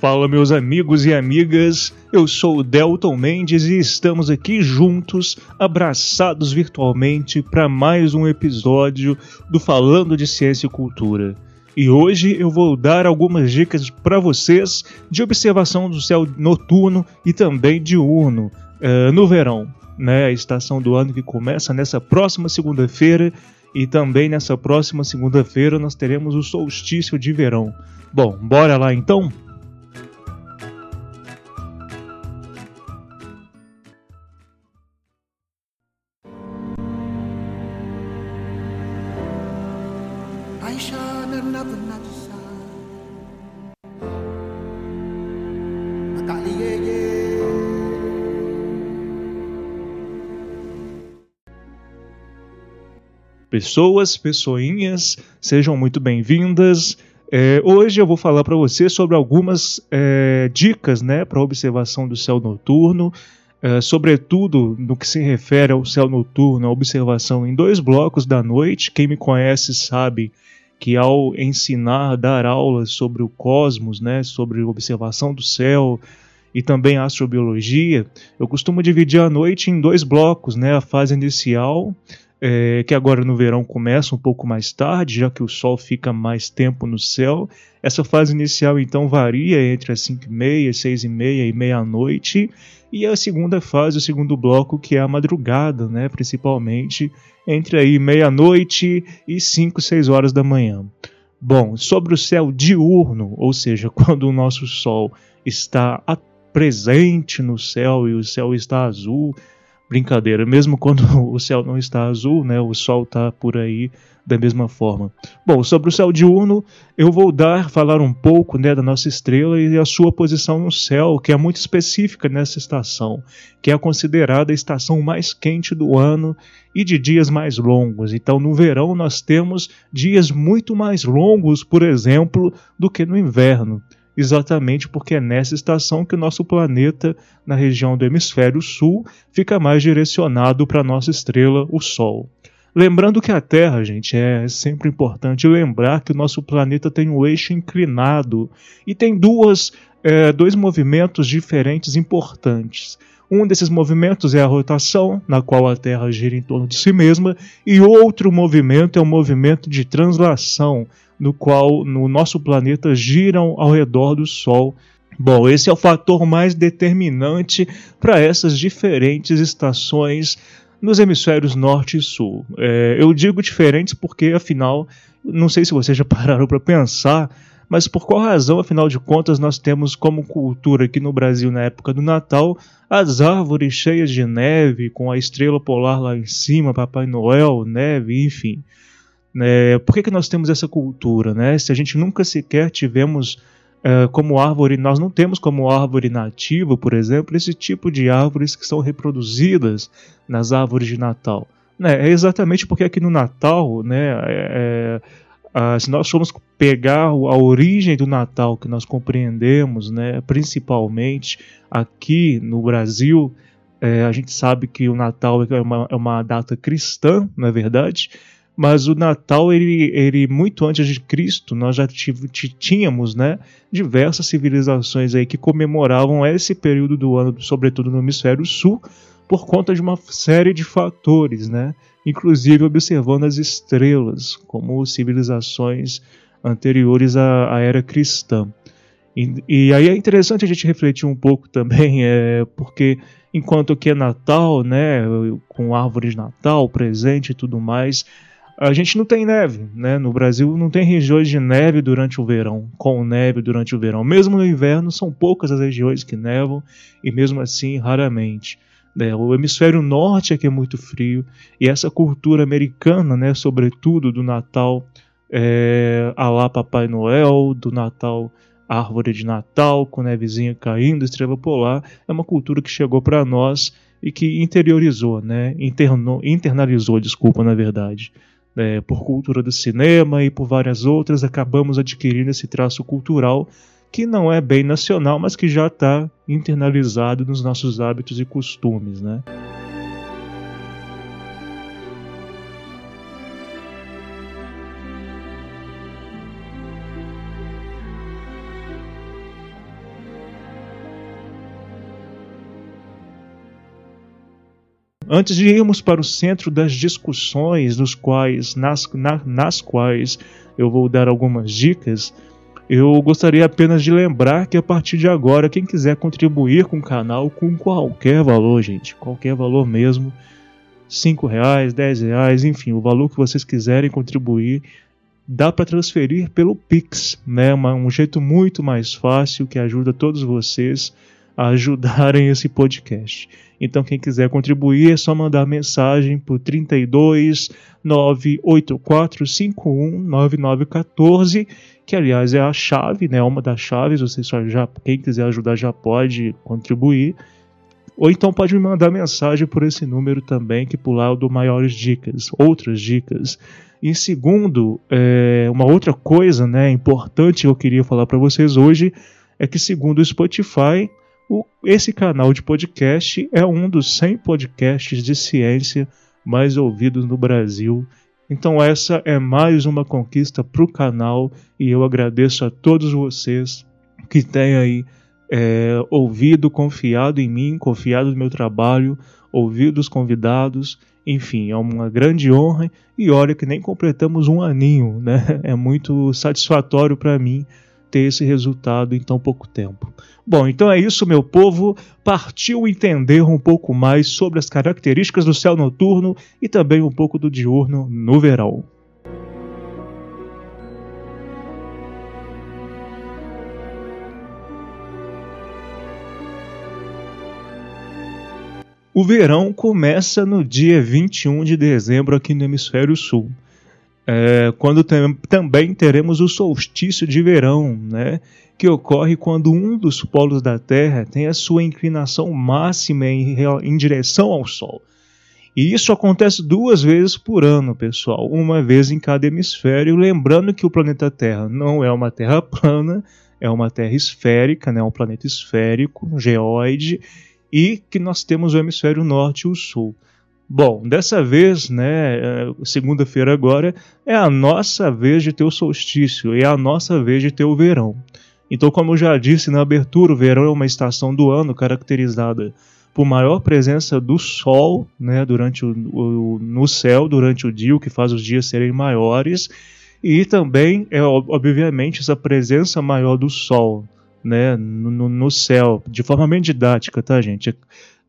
Fala, meus amigos e amigas. Eu sou o Delton Mendes e estamos aqui juntos, abraçados virtualmente, para mais um episódio do Falando de Ciência e Cultura. E hoje eu vou dar algumas dicas para vocês de observação do céu noturno e também diurno uh, no verão, né? A estação do ano que começa nessa próxima segunda-feira e também nessa próxima segunda-feira nós teremos o solstício de verão. Bom, bora lá então? Pessoas, pessoinhas, sejam muito bem-vindas. É, hoje eu vou falar para você sobre algumas é, dicas né, para observação do céu noturno, é, sobretudo no que se refere ao céu noturno, a observação em dois blocos da noite. Quem me conhece sabe que ao ensinar, dar aulas sobre o cosmos, né, sobre observação do céu e também astrobiologia, eu costumo dividir a noite em dois blocos, né, a fase inicial é, que agora no verão começa um pouco mais tarde, já que o Sol fica mais tempo no céu. Essa fase inicial então varia entre as 5 e meia, 6 e meia e meia-noite, e a segunda fase, o segundo bloco, que é a madrugada, né, principalmente entre aí meia-noite e 5, 6 horas da manhã. Bom, sobre o céu diurno, ou seja, quando o nosso Sol está presente no céu e o céu está azul, brincadeira. Mesmo quando o céu não está azul, né, o sol está por aí da mesma forma. Bom, sobre o céu diurno, eu vou dar, falar um pouco né, da nossa estrela e a sua posição no céu, que é muito específica nessa estação, que é considerada a estação mais quente do ano e de dias mais longos. Então, no verão, nós temos dias muito mais longos, por exemplo, do que no inverno exatamente porque é nessa estação que o nosso planeta, na região do hemisfério sul, fica mais direcionado para a nossa estrela, o Sol. Lembrando que a Terra, gente, é sempre importante lembrar que o nosso planeta tem um eixo inclinado e tem duas, é, dois movimentos diferentes importantes. Um desses movimentos é a rotação, na qual a Terra gira em torno de si mesma, e outro movimento é o movimento de translação, no qual no nosso planeta giram ao redor do Sol. Bom, esse é o fator mais determinante para essas diferentes estações nos hemisférios norte e sul. É, eu digo diferentes porque, afinal, não sei se vocês já pararam para pensar, mas por qual razão, afinal de contas, nós temos como cultura aqui no Brasil na época do Natal as árvores cheias de neve, com a estrela polar lá em cima, Papai Noel, neve, enfim. É, por que, que nós temos essa cultura? Né? Se a gente nunca sequer tivemos é, como árvore, nós não temos como árvore nativa, por exemplo, esse tipo de árvores que são reproduzidas nas árvores de Natal. Né? É exatamente porque aqui no Natal, né, é, é se nós formos pegar a origem do Natal que nós compreendemos, né, principalmente aqui no Brasil, é, a gente sabe que o Natal é uma, é uma data cristã, não é verdade? Mas o Natal, ele, ele muito antes de Cristo, nós já tínhamos né, diversas civilizações aí que comemoravam esse período do ano, sobretudo no hemisfério sul, por conta de uma série de fatores, né? inclusive observando as estrelas, como civilizações anteriores à, à era cristã. E, e, aí é interessante a gente refletir um pouco também, é, porque enquanto que é Natal, né, com árvore de Natal presente e tudo mais, a gente não tem neve, né? No Brasil não tem regiões de neve durante o verão, com neve durante o verão. Mesmo no inverno são poucas as regiões que nevam e mesmo assim raramente. Né? O hemisfério norte é que é muito frio e essa cultura americana, né, sobretudo do Natal é, a lá Papai Noel, do Natal árvore de Natal com nevezinha caindo, estrela polar, é uma cultura que chegou para nós e que interiorizou, né? Internou, internalizou, desculpa, na verdade. É, por cultura do cinema e por várias outras, acabamos adquirindo esse traço cultural que não é bem nacional, mas que já está internalizado nos nossos hábitos e costumes, né? Antes de irmos para o centro das discussões, quais, nas, na, nas quais eu vou dar algumas dicas, eu gostaria apenas de lembrar que a partir de agora, quem quiser contribuir com o canal com qualquer valor, gente, qualquer valor mesmo, cinco reais, dez reais, enfim, o valor que vocês quiserem contribuir, dá para transferir pelo Pix, né? um jeito muito mais fácil que ajuda todos vocês a ajudarem esse podcast. Então, quem quiser contribuir é só mandar mensagem por 32 98451 9914, que aliás é a chave, né? Uma das chaves. Você só já, quem quiser ajudar já pode contribuir. Ou então pode me mandar mensagem por esse número também, que por lá eu dou maiores dicas, outras dicas. E segundo, é, uma outra coisa né, importante que eu queria falar para vocês hoje é que, segundo o Spotify, o, esse canal de podcast é um dos 100 podcasts de ciência mais ouvidos no Brasil. Então, essa é mais uma conquista para o canal e eu agradeço a todos vocês que têm aí é, ouvido, confiado em mim, confiado no meu trabalho, ouvido os convidados. Enfim, é uma grande honra e olha que nem completamos um aninho, né? É muito satisfatório para mim ter esse resultado em tão pouco tempo. Bom, então é isso, meu povo. Partiu entender um pouco mais sobre as características do céu noturno e também um pouco do diurno no verão. O verão começa no dia 21 de dezembro aqui no Hemisfério Sul é, quando tem, também teremos o solstício de verão, né, que ocorre quando um dos polos da Terra tem a sua inclinação máxima em, em direção ao Sol. E isso acontece duas vezes por ano, pessoal, uma vez em cada hemisfério, lembrando que o planeta Terra não é uma Terra plana, é uma Terra esférica, né, um planeta esférico, um geóide, e que nós temos o hemisfério norte e o sul. Bom, dessa vez, né, é, segunda-feira agora, é a nossa vez de ter o solstício, é a nossa vez de ter o verão. Então, como eu já disse na abertura, o verão é uma estação do ano caracterizada por maior presença do Sol né, durante o, o, no céu durante o dia, o que faz os dias serem maiores, e também é obviamente essa presença maior do Sol né, no, no céu, de forma bem didática, tá, gente?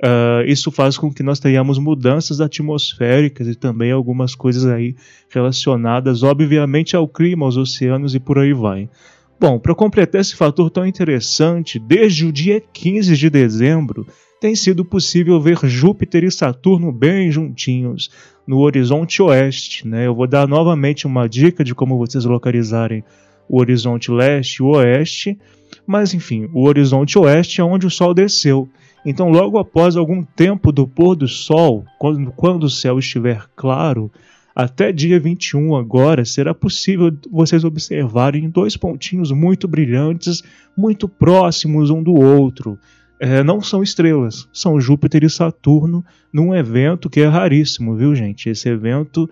Uh, isso faz com que nós tenhamos mudanças atmosféricas e também algumas coisas aí relacionadas, obviamente, ao clima, aos oceanos e por aí vai. Bom, para completar esse fator tão interessante, desde o dia 15 de dezembro tem sido possível ver Júpiter e Saturno bem juntinhos no horizonte oeste. Né? Eu vou dar novamente uma dica de como vocês localizarem o horizonte leste e o oeste, mas enfim, o horizonte oeste é onde o Sol desceu então, logo após algum tempo do pôr do sol, quando, quando o céu estiver claro, até dia 21 agora, será possível vocês observarem dois pontinhos muito brilhantes, muito próximos um do outro. É, não são estrelas, são Júpiter e Saturno num evento que é raríssimo, viu gente? Esse evento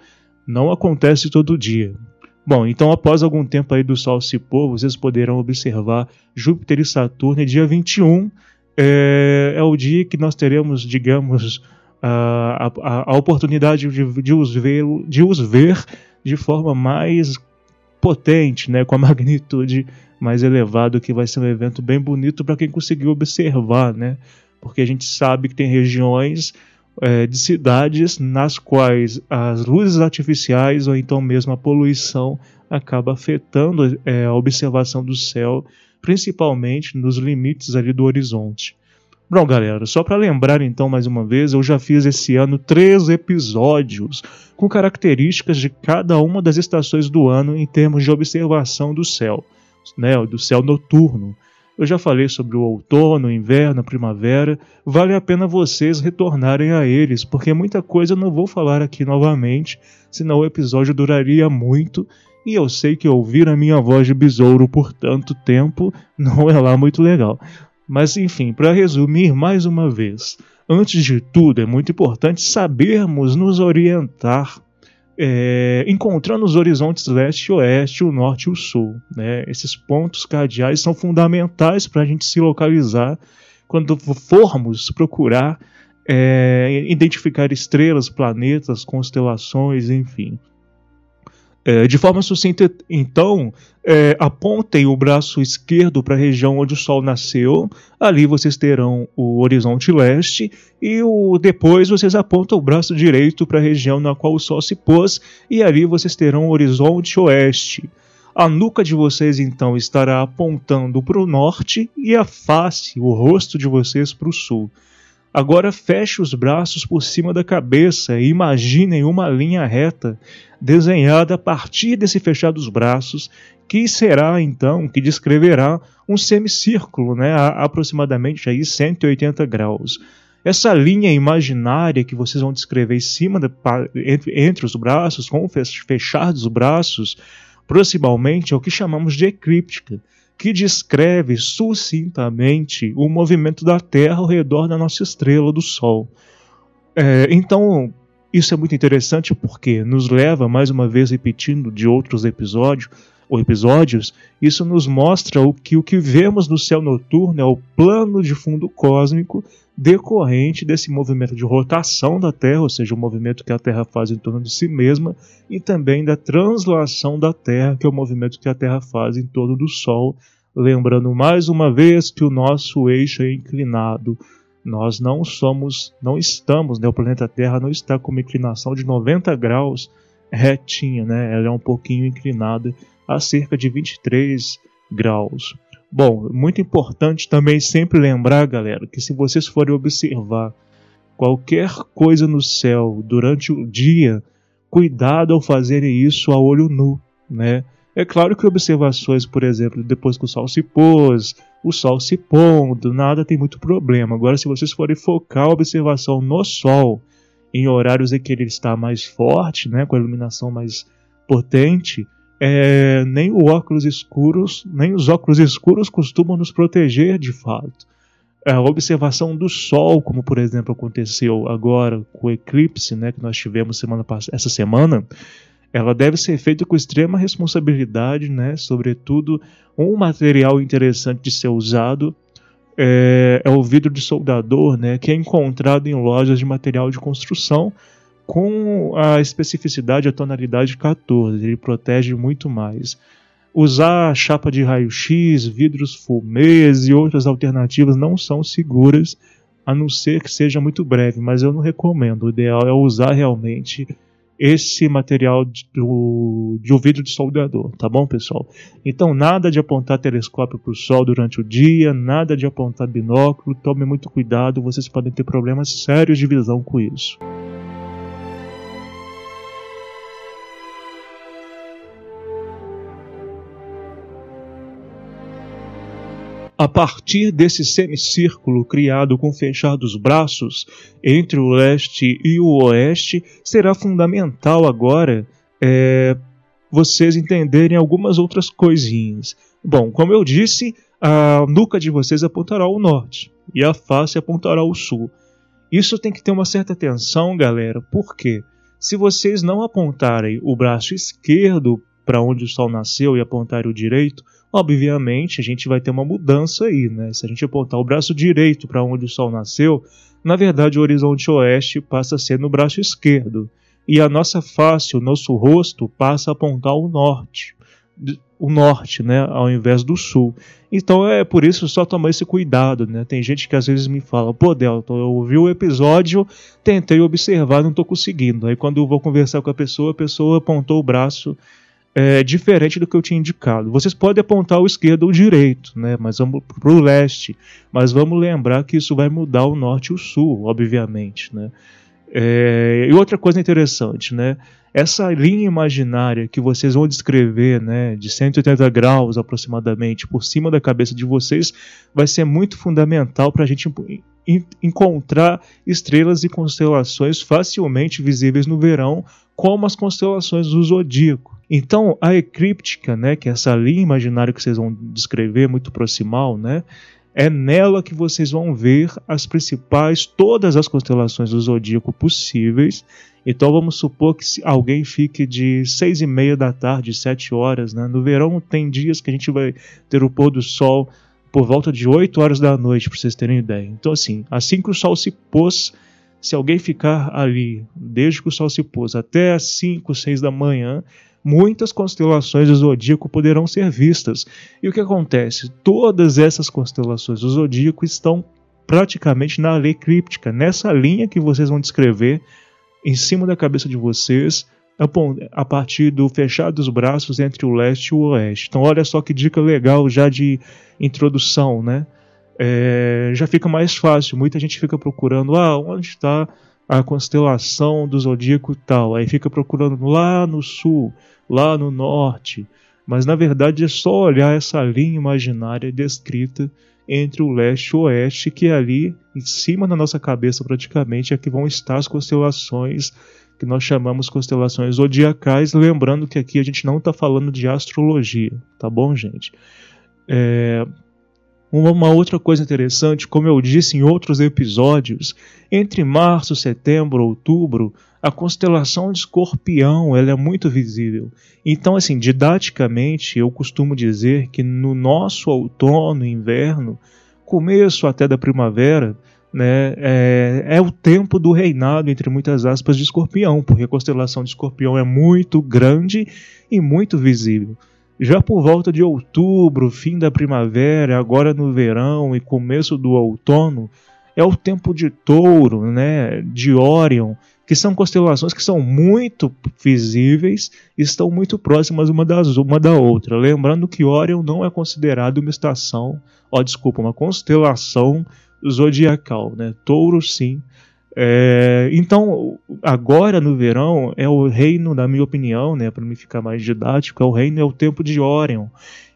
não acontece todo dia. Bom, então após algum tempo aí do Sol se pôr, vocês poderão observar Júpiter e Saturno, e dia 21 é, é o dia que nós teremos, digamos, a, a, a oportunidade de, de, os ver, de os ver de forma mais potente, né, com a magnitude mais elevada, que vai ser um evento bem bonito para quem conseguiu observar, né? Porque a gente sabe que tem regiões é, de cidades nas quais as luzes artificiais ou então mesmo a poluição acaba afetando é, a observação do céu principalmente nos limites ali do horizonte. Bom, galera, só para lembrar então mais uma vez, eu já fiz esse ano três episódios com características de cada uma das estações do ano em termos de observação do céu. né, do céu noturno. Eu já falei sobre o outono, inverno, primavera. Vale a pena vocês retornarem a eles, porque muita coisa eu não vou falar aqui novamente, senão o episódio duraria muito. E eu sei que ouvir a minha voz de besouro por tanto tempo não é lá muito legal. Mas enfim, para resumir mais uma vez, antes de tudo é muito importante sabermos nos orientar é, encontrando os horizontes leste e oeste, o norte e o sul. Né? Esses pontos cardeais são fundamentais para a gente se localizar quando formos procurar é, identificar estrelas, planetas, constelações, enfim. É, de forma sucinta, então, é, apontem o braço esquerdo para a região onde o Sol nasceu. Ali vocês terão o horizonte leste e o, depois vocês apontam o braço direito para a região na qual o Sol se pôs e ali vocês terão o horizonte oeste. A nuca de vocês então estará apontando para o norte e a face, o rosto de vocês para o sul. Agora feche os braços por cima da cabeça e imaginem uma linha reta desenhada a partir desse fechar dos braços, que será então, que descreverá um semicírculo, né, a aproximadamente aí 180 graus. Essa linha imaginária que vocês vão descrever em cima, entre, entre os braços, com o fechar dos braços, proximalmente é o que chamamos de eclíptica que descreve sucintamente o movimento da Terra ao redor da nossa estrela do Sol. É, então, isso é muito interessante porque nos leva, mais uma vez repetindo de outros episódios, ou episódios, isso nos mostra o que o que vemos no céu noturno é o plano de fundo cósmico decorrente desse movimento de rotação da Terra, ou seja, o movimento que a Terra faz em torno de si mesma, e também da translação da Terra, que é o movimento que a Terra faz em torno do Sol, lembrando mais uma vez que o nosso eixo é inclinado. Nós não somos, não estamos, né, o planeta Terra não está com uma inclinação de 90 graus retinha, né? Ela é um pouquinho inclinada a cerca de 23 graus. Bom, muito importante também sempre lembrar, galera, que se vocês forem observar qualquer coisa no céu durante o dia, cuidado ao fazerem isso a olho nu, né? É claro que observações, por exemplo, depois que o sol se pôs, o sol se pondo, nada tem muito problema. Agora, se vocês forem focar a observação no sol, em horários em que ele está mais forte, né, com a iluminação mais potente, é, nem o óculos escuros, nem os óculos escuros costumam nos proteger de fato. A observação do Sol, como por exemplo aconteceu agora com o eclipse, né, que nós tivemos semana essa semana, ela deve ser feita com extrema responsabilidade, né, sobretudo um material interessante de ser usado é, é o vidro de soldador, né, que é encontrado em lojas de material de construção com a especificidade, a tonalidade 14, ele protege muito mais. Usar chapa de raio-x, vidros fumês e outras alternativas não são seguras, a não ser que seja muito breve, mas eu não recomendo. O ideal é usar realmente esse material de um vidro de soldador, tá bom, pessoal? Então, nada de apontar telescópio para o sol durante o dia, nada de apontar binóculo, tome muito cuidado, vocês podem ter problemas sérios de visão com isso. A partir desse semicírculo criado com fechados braços entre o leste e o oeste, será fundamental agora é, vocês entenderem algumas outras coisinhas. Bom, como eu disse, a nuca de vocês apontará ao norte e a face apontará ao sul. Isso tem que ter uma certa atenção, galera, porque se vocês não apontarem o braço esquerdo para onde o sol nasceu e apontarem o direito, obviamente a gente vai ter uma mudança aí, né? Se a gente apontar o braço direito para onde o Sol nasceu, na verdade o horizonte oeste passa a ser no braço esquerdo e a nossa face, o nosso rosto passa a apontar o norte, o norte, né, ao invés do sul. Então é por isso só tomar esse cuidado, né? Tem gente que às vezes me fala, pô, Delton, eu ouvi o episódio, tentei observar, não estou conseguindo. Aí quando eu vou conversar com a pessoa, a pessoa apontou o braço é, diferente do que eu tinha indicado. Vocês podem apontar o esquerdo ou o direito, né? mas vamos para o leste. Mas vamos lembrar que isso vai mudar o norte e o sul, obviamente. Né? É, e outra coisa interessante, né? essa linha imaginária que vocês vão descrever, né, de 180 graus aproximadamente por cima da cabeça de vocês, vai ser muito fundamental para a gente encontrar estrelas e constelações facilmente visíveis no verão, como as constelações do zodíaco. Então, a eclíptica, né, que é essa linha imaginária que vocês vão descrever, muito proximal, né, é nela que vocês vão ver as principais, todas as constelações do zodíaco possíveis. Então vamos supor que alguém fique de seis e meia da tarde, sete horas, né? No verão tem dias que a gente vai ter o pôr do sol por volta de 8 horas da noite, para vocês terem ideia. Então assim, assim que o sol se pôs, se alguém ficar ali desde que o sol se pôs até as 5, 6 da manhã, muitas constelações do zodíaco poderão ser vistas. E o que acontece? Todas essas constelações do zodíaco estão praticamente na lei críptica, nessa linha que vocês vão descrever em cima da cabeça de vocês, a partir do fechar dos braços entre o leste e o oeste. Então, olha só que dica legal já de introdução, né? É, já fica mais fácil. Muita gente fica procurando, ah, onde está a constelação do zodíaco tal? Aí fica procurando lá no sul lá no norte, mas na verdade é só olhar essa linha imaginária descrita entre o leste e o oeste, que é ali em cima da nossa cabeça praticamente é que vão estar as constelações que nós chamamos constelações zodiacais, lembrando que aqui a gente não está falando de astrologia, tá bom, gente? É, uma outra coisa interessante, como eu disse em outros episódios, entre março, setembro, outubro, a constelação de Escorpião ela é muito visível. Então, assim, didaticamente, eu costumo dizer que no nosso outono, inverno, começo até da primavera, né, é, é, o tempo do reinado, entre muitas aspas, de Escorpião, porque a constelação de Escorpião é muito grande e muito visível. Já por volta de outubro, fim da primavera, agora no verão e começo do outono, é o tempo de touro, né, de Órion, que são constelações que são muito visíveis e estão muito próximas uma, das, uma da outra. Lembrando que Órion não é considerado uma estação, ó, desculpa, uma constelação zodiacal, né? Touro sim, é, então, agora no verão é o reino, na minha opinião, né, para me ficar mais didático, é o reino é o tempo de Órion.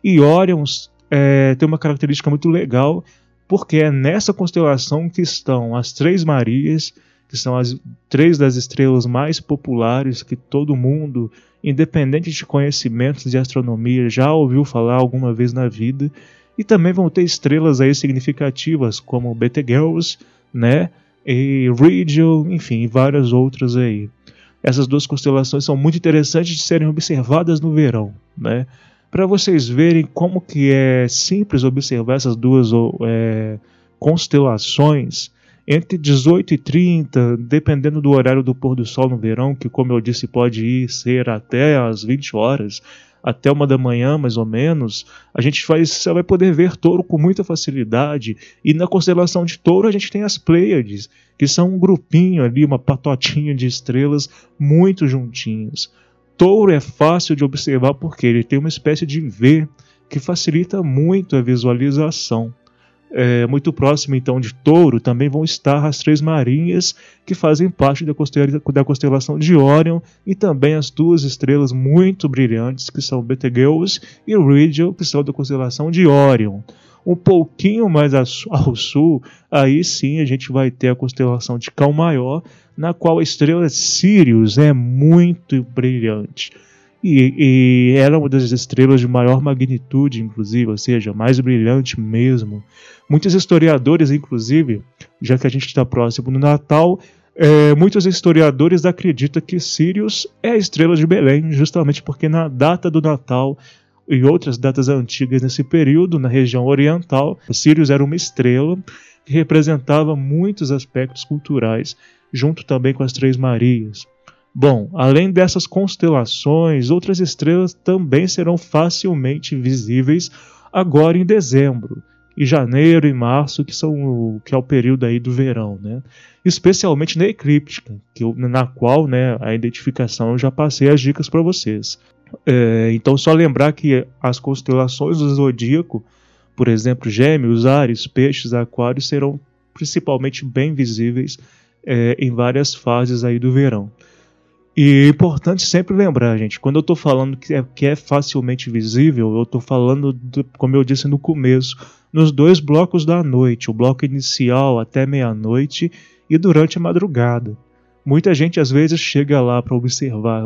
E Órion é, tem uma característica muito legal, porque é nessa constelação que estão as Três Marias, que são as três das estrelas mais populares que todo mundo, independente de conhecimentos de astronomia, já ouviu falar alguma vez na vida. E também vão ter estrelas aí significativas como Betelgeuse, né? E Rigel, enfim, várias outras aí. Essas duas constelações são muito interessantes de serem observadas no verão, né? Para vocês verem como que é simples observar essas duas é, constelações, entre 18 e 30, dependendo do horário do pôr do sol no verão, que como eu disse pode ir ser até às 20 horas, até uma da manhã, mais ou menos, a gente vai, você vai poder ver touro com muita facilidade. E na constelação de touro a gente tem as Pleiades, que são um grupinho ali, uma patotinha de estrelas muito juntinhas. Touro é fácil de observar porque ele tem uma espécie de V que facilita muito a visualização é, muito próximo então de Touro, também vão estar as três marinhas que fazem parte da, da constelação de Orion e também as duas estrelas muito brilhantes que são Betelgeuse e Rigel, que são da constelação de Orion. Um pouquinho mais ao sul, aí sim a gente vai ter a constelação de Cão Maior, na qual a estrela Sirius é muito brilhante. E, e era uma das estrelas de maior magnitude, inclusive, ou seja, mais brilhante mesmo. Muitos historiadores, inclusive, já que a gente está próximo do Natal, é, muitos historiadores acreditam que Sirius é a estrela de Belém, justamente porque na data do Natal e outras datas antigas nesse período, na região oriental, Sirius era uma estrela que representava muitos aspectos culturais, junto também com as Três Marias. Bom, além dessas constelações, outras estrelas também serão facilmente visíveis agora em dezembro, e janeiro e março, que são o, que é o período aí do verão, né? Especialmente na eclíptica, que eu, na qual, né, a identificação eu já passei as dicas para vocês. É, então só lembrar que as constelações do zodíaco, por exemplo, Gêmeos, Ares, Peixes, Aquários serão principalmente bem visíveis é, em várias fases aí do verão. E é importante sempre lembrar, gente, quando eu estou falando que é, que é, facilmente visível, eu estou falando, do, como eu disse no começo, nos dois blocos da noite, o bloco inicial até meia-noite e durante a madrugada. Muita gente às vezes chega lá para observar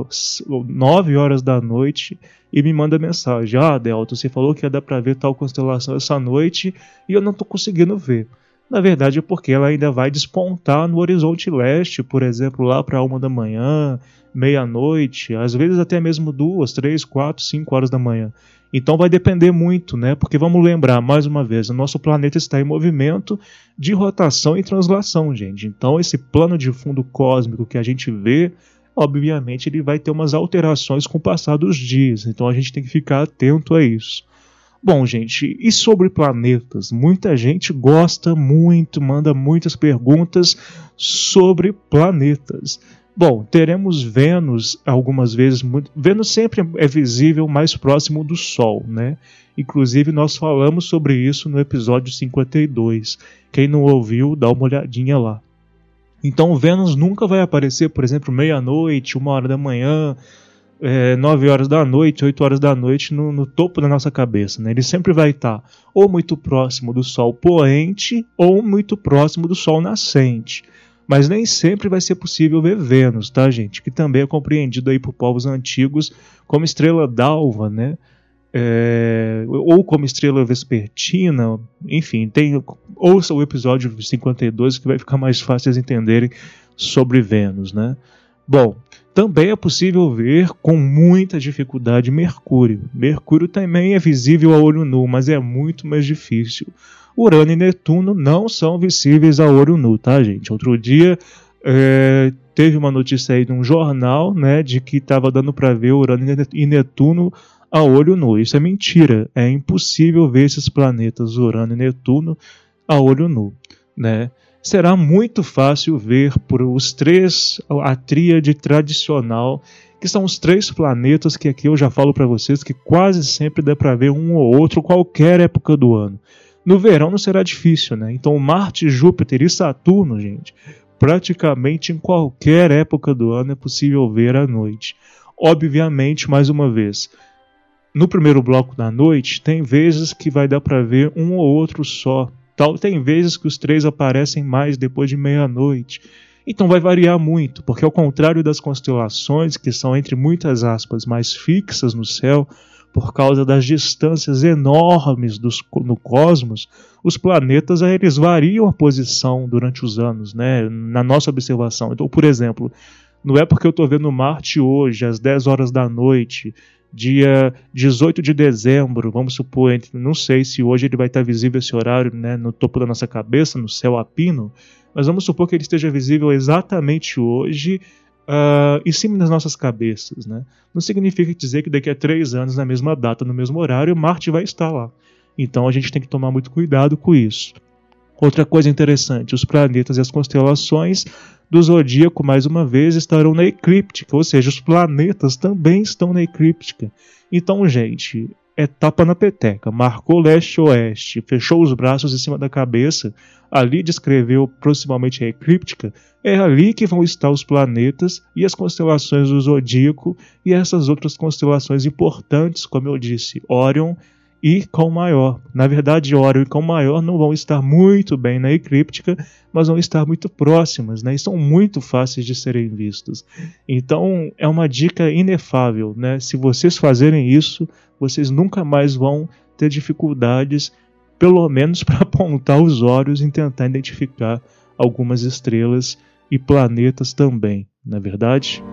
9 horas da noite e me manda mensagem: Ah, Delta, você falou que ia dar para ver tal constelação essa noite e eu não estou conseguindo ver. Na verdade é porque ela ainda vai despontar no horizonte leste, por exemplo, lá para uma da manhã, meia-noite, às vezes até mesmo duas, três, quatro, cinco horas da manhã. Então vai depender muito, né? Porque vamos lembrar mais uma vez, o nosso planeta está em movimento de rotação e translação, gente. Então esse plano de fundo cósmico que a gente vê, obviamente ele vai ter umas alterações com o passar dos dias. Então a gente tem que ficar atento a isso. Bom, gente, e sobre planetas? Muita gente gosta muito, manda muitas perguntas sobre planetas. Bom, teremos Vênus algumas vezes. Vênus sempre é visível mais próximo do Sol, né? Inclusive, nós falamos sobre isso no episódio 52. Quem não ouviu, dá uma olhadinha lá. Então, Vênus nunca vai aparecer, por exemplo, meia-noite, uma hora da manhã, é, 9 horas da noite, 8 horas da noite no, no topo da nossa cabeça. Né? Ele sempre vai estar ou muito próximo do Sol poente ou muito próximo do Sol nascente. Mas nem sempre vai ser possível ver Vênus, tá, gente? Que também é compreendido aí por povos antigos como estrela d'alva, né? É, ou como estrela vespertina, enfim, tem, ouça o episódio 52 que vai ficar mais fácil de entenderem sobre Vênus, né? Bom, também é possível ver com muita dificuldade Mercúrio. Mercúrio também é visível a olho nu, mas é muito mais difícil. Urano e Netuno não são visíveis a olho nu, tá, gente? Outro dia é, teve uma notícia aí num jornal, né, de que estava dando para ver Urano e Netuno a olho nu. Isso é mentira. É impossível ver esses planetas Urano e Netuno a olho nu, né? Será muito fácil ver por os três, a tríade tradicional, que são os três planetas que aqui eu já falo para vocês que quase sempre dá para ver um ou outro qualquer época do ano. No verão não será difícil, né? Então Marte, Júpiter e Saturno, gente, praticamente em qualquer época do ano é possível ver à noite. Obviamente, mais uma vez, no primeiro bloco da noite tem vezes que vai dar para ver um ou outro só, Tal, tem vezes que os três aparecem mais depois de meia-noite. Então vai variar muito, porque ao contrário das constelações, que são entre muitas aspas mais fixas no céu, por causa das distâncias enormes dos, no cosmos, os planetas eles variam a posição durante os anos, né, na nossa observação. Então, por exemplo, não é porque eu estou vendo Marte hoje, às 10 horas da noite, dia 18 de dezembro, vamos supor, não sei se hoje ele vai estar visível esse horário né, no topo da nossa cabeça, no céu apino, mas vamos supor que ele esteja visível exatamente hoje uh, em cima das nossas cabeças. Né? Não significa dizer que daqui a três anos, na mesma data, no mesmo horário, Marte vai estar lá. Então a gente tem que tomar muito cuidado com isso. Outra coisa interessante, os planetas e as constelações do zodíaco, mais uma vez, estarão na eclíptica, ou seja, os planetas também estão na eclíptica. Então, gente, é tapa na peteca, marcou leste-oeste, fechou os braços em cima da cabeça, ali descreveu proximamente a eclíptica, é ali que vão estar os planetas e as constelações do zodíaco e essas outras constelações importantes, como eu disse, Órion e Cão Maior. Na verdade, Órion e Cão Maior não vão estar muito bem na eclíptica, mas vão estar muito próximas, né? E são muito fáceis de serem vistos. Então, é uma dica inefável, né? Se vocês fazerem isso, vocês nunca mais vão ter dificuldades, pelo menos para apontar os olhos e tentar identificar algumas estrelas e planetas também, não é verdade?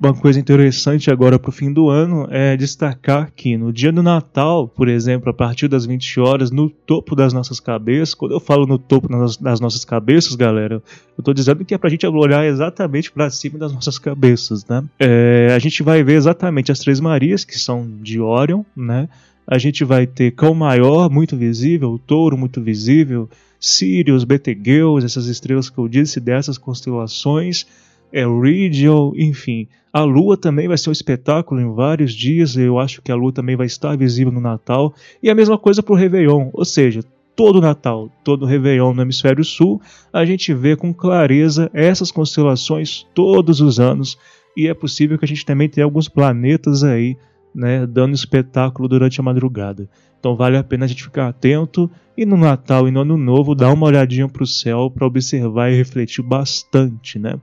Uma coisa interessante agora para o fim do ano é destacar que no dia do Natal, por exemplo, a partir das 20 horas, no topo das nossas cabeças, quando eu falo no topo das nossas cabeças, galera, eu estou dizendo que é para a gente olhar exatamente para cima das nossas cabeças, né? É, a gente vai ver exatamente as Três Marias, que são de Orion, né? A gente vai ter Cão Maior, muito visível, Touro, muito visível, Sirius, Betelgeuse, essas estrelas que eu disse dessas constelações é Region, enfim. A Lua também vai ser um espetáculo em vários dias. Eu acho que a Lua também vai estar visível no Natal. E a mesma coisa para o Réveillon, ou seja, todo Natal, todo Réveillon no Hemisfério Sul, a gente vê com clareza essas constelações todos os anos. E é possível que a gente também tenha alguns planetas aí, né, dando espetáculo durante a madrugada. Então vale a pena a gente ficar atento e no Natal e no Ano Novo dar uma olhadinha para o céu para observar e refletir bastante, né?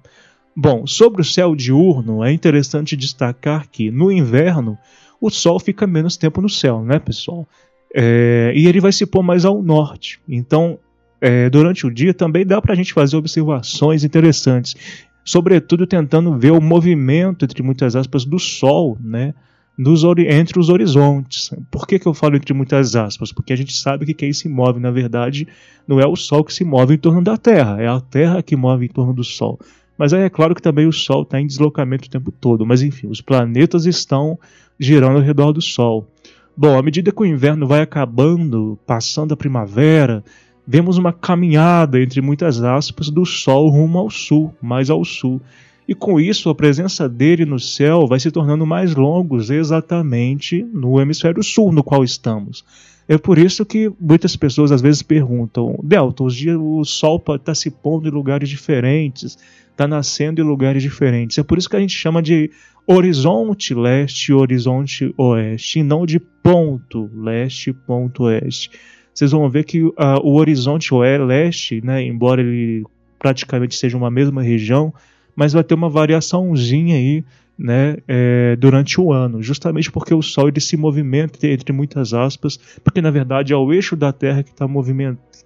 Bom, sobre o céu diurno, é interessante destacar que no inverno o Sol fica menos tempo no céu, né, pessoal? É, e ele vai se pôr mais ao norte. Então, é, durante o dia também dá para a gente fazer observações interessantes, sobretudo tentando ver o movimento, entre muitas aspas, do Sol, né? Entre os horizontes. Por que, que eu falo entre muitas aspas? Porque a gente sabe que quem se move, na verdade, não é o Sol que se move em torno da Terra, é a Terra que move em torno do Sol. Mas aí é claro que também o Sol está em deslocamento o tempo todo. Mas enfim, os planetas estão girando ao redor do Sol. Bom, à medida que o inverno vai acabando, passando a primavera, vemos uma caminhada, entre muitas aspas, do Sol rumo ao sul, mais ao sul. E com isso, a presença dele no céu vai se tornando mais longos exatamente no hemisfério sul no qual estamos. É por isso que muitas pessoas às vezes perguntam: Delta, os dias, o Sol está se pondo em lugares diferentes, está nascendo em lugares diferentes. É por isso que a gente chama de horizonte leste horizonte oeste, e não de ponto leste ponto oeste. Vocês vão ver que uh, o horizonte leste, né, embora ele praticamente seja uma mesma região, mas vai ter uma variaçãozinha aí né, é, durante o ano, justamente porque o Sol ele se movimenta, entre muitas aspas, porque na verdade é o eixo da Terra que está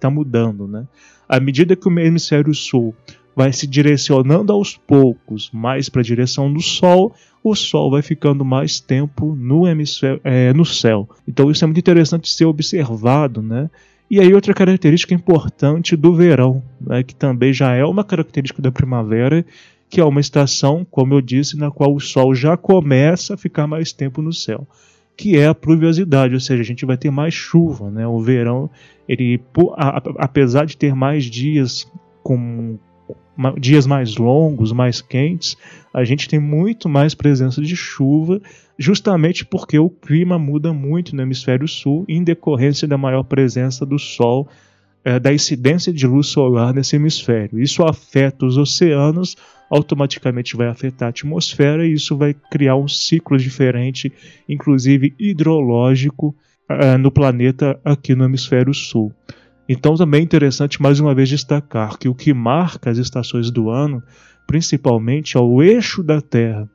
tá mudando. Né? À medida que o hemisfério sul vai se direcionando aos poucos mais para a direção do Sol, o Sol vai ficando mais tempo no é, no céu. Então isso é muito interessante ser observado, né? E aí outra característica importante do verão, né, que também já é uma característica da primavera, que é uma estação, como eu disse, na qual o Sol já começa a ficar mais tempo no céu, que é a pluviosidade, ou seja, a gente vai ter mais chuva, né? O verão, ele, apesar de ter mais dias com dias mais longos, mais quentes, a gente tem muito mais presença de chuva, justamente porque o clima muda muito no hemisfério sul, em decorrência da maior presença do Sol, é, da incidência de luz solar nesse hemisfério. Isso afeta os oceanos, automaticamente vai afetar a atmosfera e isso vai criar um ciclo diferente, inclusive hidrológico, é, no planeta aqui no hemisfério sul. Então também é interessante mais uma vez destacar que o que marca as estações do ano, principalmente, é o eixo da Terra.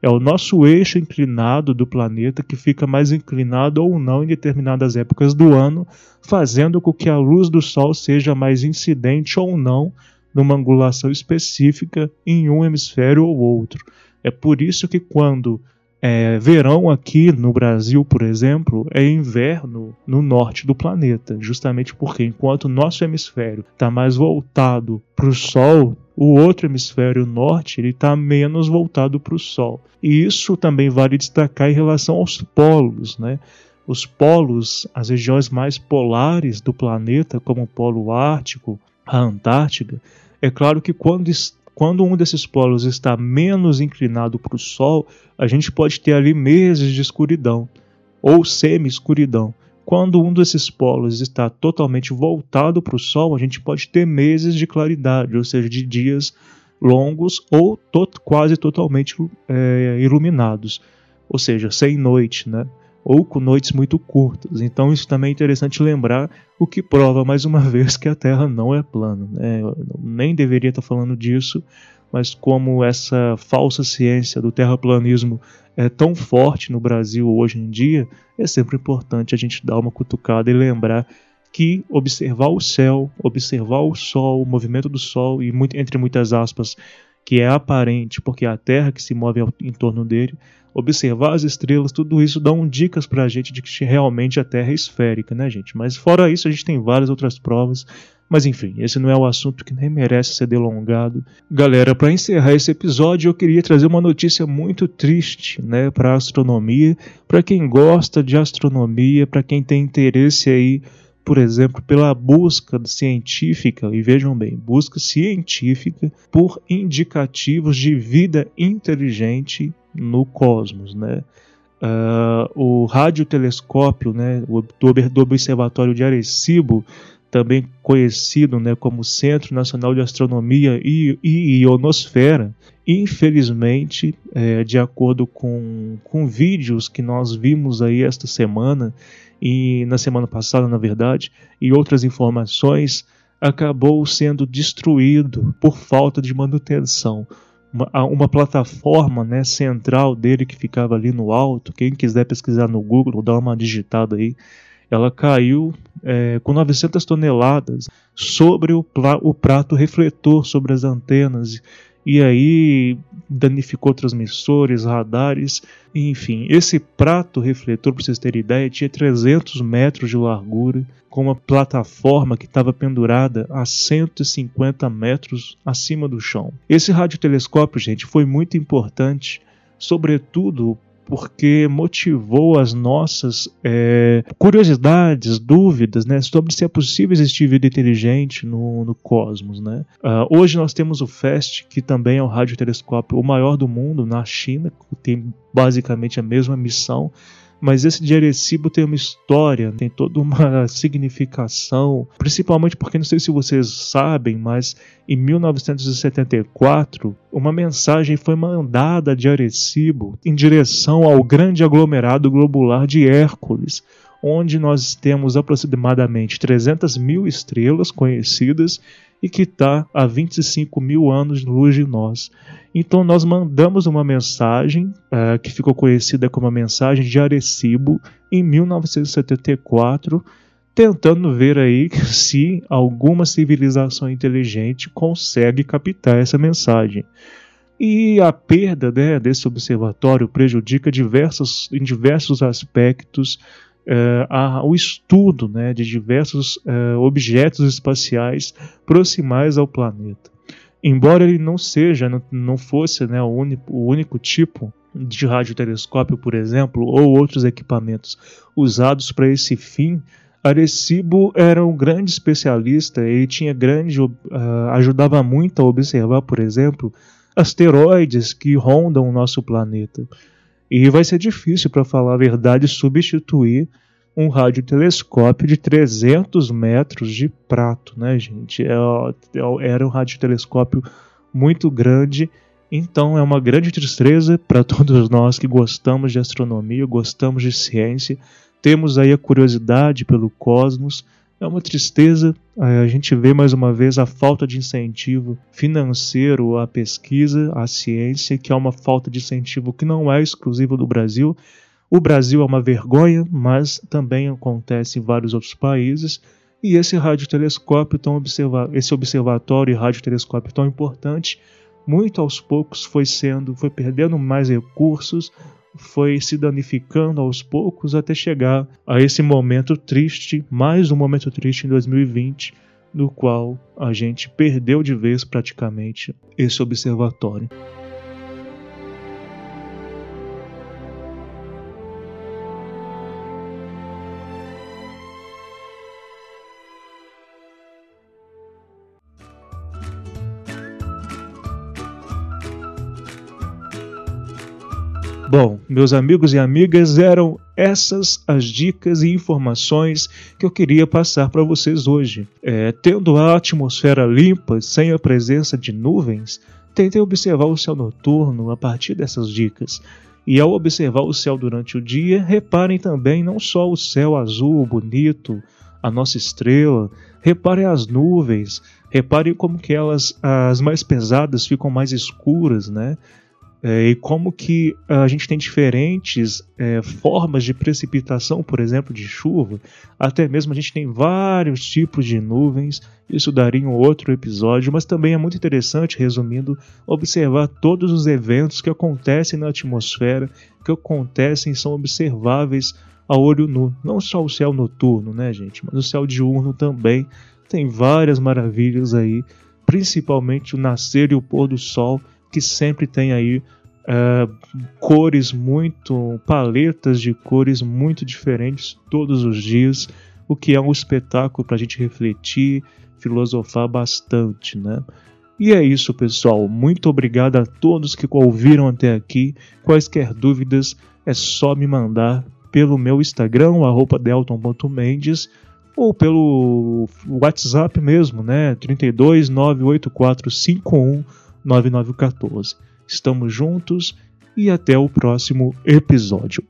É o nosso eixo inclinado do planeta que fica mais inclinado ou não em determinadas épocas do ano, fazendo com que a luz do Sol seja mais incidente ou não numa angulação específica em um hemisfério ou outro. É por isso que quando é, verão aqui no Brasil, por exemplo, é inverno no norte do planeta, justamente porque enquanto o nosso hemisfério está mais voltado para o Sol, o outro hemisfério norte ele está menos voltado para o Sol. E isso também vale destacar em relação aos polos, né? Os polos, as regiões mais polares do planeta, como o Polo Ártico, a Antártida, é claro que quando quando um desses polos está menos inclinado para o Sol, a gente pode ter ali meses de escuridão ou semi-escuridão. Quando um desses polos está totalmente voltado para o Sol, a gente pode ter meses de claridade, ou seja, de dias longos ou quase totalmente é, iluminados, ou seja, sem noite, né? Ou com noites muito curtas. Então isso também é interessante lembrar, o que prova mais uma vez que a Terra não é plana. Né? Nem deveria estar falando disso, mas como essa falsa ciência do terraplanismo é tão forte no Brasil hoje em dia, é sempre importante a gente dar uma cutucada e lembrar que observar o céu, observar o sol, o movimento do sol e muito, entre muitas aspas, que é aparente porque é a Terra que se move em torno dele, observar as estrelas, tudo isso dá um dicas para a gente de que realmente a Terra é esférica, né, gente? Mas fora isso, a gente tem várias outras provas. Mas enfim, esse não é o assunto que nem merece ser delongado. Galera, para encerrar esse episódio, eu queria trazer uma notícia muito triste, né, para astronomia, para quem gosta de astronomia, para quem tem interesse aí por exemplo, pela busca científica, e vejam bem, busca científica por indicativos de vida inteligente no cosmos, né? Uh, o radiotelescópio né, do, Observatório de Arecibo, também conhecido né, como Centro Nacional de Astronomia e, e Ionosfera, infelizmente, é, de acordo com, com vídeos que nós vimos aí esta semana, e na semana passada, na verdade, e outras informações, acabou sendo destruído por falta de manutenção uma, uma, plataforma né, central dele que ficava ali no alto. Quem quiser pesquisar no Google, dá uma digitada aí. Ela caiu é, com 900 toneladas sobre o, o prato refletor sobre as antenas e aí danificou transmissores, radares, enfim. Esse prato refletor, para vocês terem ideia, tinha 300 metros de largura, com uma plataforma que estava pendurada a 150 metros acima do chão. Esse radiotelescópio, gente, foi muito importante, sobretudo porque motivou as nossas é, curiosidades, dúvidas, né, sobre se é possível existir vida inteligente no, no cosmos, né. Uh, hoje nós temos o FAST, que também é um radiotelescópio o maior do mundo na China, que tem basicamente a mesma missão, mas esse de Arecibo tem uma história, tem toda uma significação, principalmente porque não sei se vocês sabem, mas em 1974 uma mensagem foi mandada de Arecibo em direção ao grande aglomerado globular de Hércules, onde nós temos aproximadamente 300 mil estrelas conhecidas e que está a 25 mil anos luz de nós. Então nós mandamos uma mensagem uh, que ficou conhecida como a mensagem de Arecibo em 1974, tentando ver aí se alguma civilização inteligente consegue captar essa mensagem. E a perda né, desse observatório prejudica diversos, em diversos aspectos uh, estudo né, de diversos uh, objetos espaciais proximais ao planeta. Embora ele não seja, não, não fosse né, o, único, o único tipo de radiotelescópio, por exemplo, ou outros equipamentos usados para esse fim, Arecibo era um grande especialista e tinha grande uh, ajudava muito a observar, por exemplo, asteroides que rondam o nosso planeta. E vai ser difícil, para falar a verdade, substituir um radiotelescópio de 300 metros de prato, né, gente? É, é, era um radiotelescópio muito grande, então é uma grande tristeza para todos nós que gostamos de astronomia, gostamos de ciência, temos aí a curiosidade pelo cosmos. É uma tristeza a gente vê mais uma vez a falta de incentivo financeiro à pesquisa, à ciência, que é uma falta de incentivo que não é exclusiva do Brasil. O Brasil é uma vergonha, mas também acontece em vários outros países. E esse radiotelescópio tão observa esse observatório e radiotelescópio tão importante, muito aos poucos foi sendo, foi perdendo mais recursos, foi se danificando aos poucos até chegar a esse momento triste, mais um momento triste em 2020, no qual a gente perdeu de vez praticamente esse observatório. Bom, meus amigos e amigas, eram essas as dicas e informações que eu queria passar para vocês hoje. É, tendo a atmosfera limpa, sem a presença de nuvens, tentei observar o céu noturno a partir dessas dicas. E ao observar o céu durante o dia, reparem também não só o céu azul bonito, a nossa estrela, reparem as nuvens, reparem como que elas, as mais pesadas, ficam mais escuras, né? É, e como que a gente tem diferentes é, formas de precipitação, por exemplo, de chuva, até mesmo a gente tem vários tipos de nuvens, isso daria um outro episódio, mas também é muito interessante, resumindo, observar todos os eventos que acontecem na atmosfera, que acontecem são observáveis a olho nu. Não só o céu noturno, né, gente, mas o céu diurno também. Tem várias maravilhas aí, principalmente o nascer e o pôr do sol que sempre tem aí uh, cores muito, paletas de cores muito diferentes todos os dias, o que é um espetáculo para a gente refletir, filosofar bastante, né? E é isso, pessoal. Muito obrigado a todos que ouviram até aqui. Quaisquer dúvidas é só me mandar pelo meu Instagram, delton.mendes, ou pelo WhatsApp mesmo, né? 32 98451 9914. Estamos juntos e até o próximo episódio.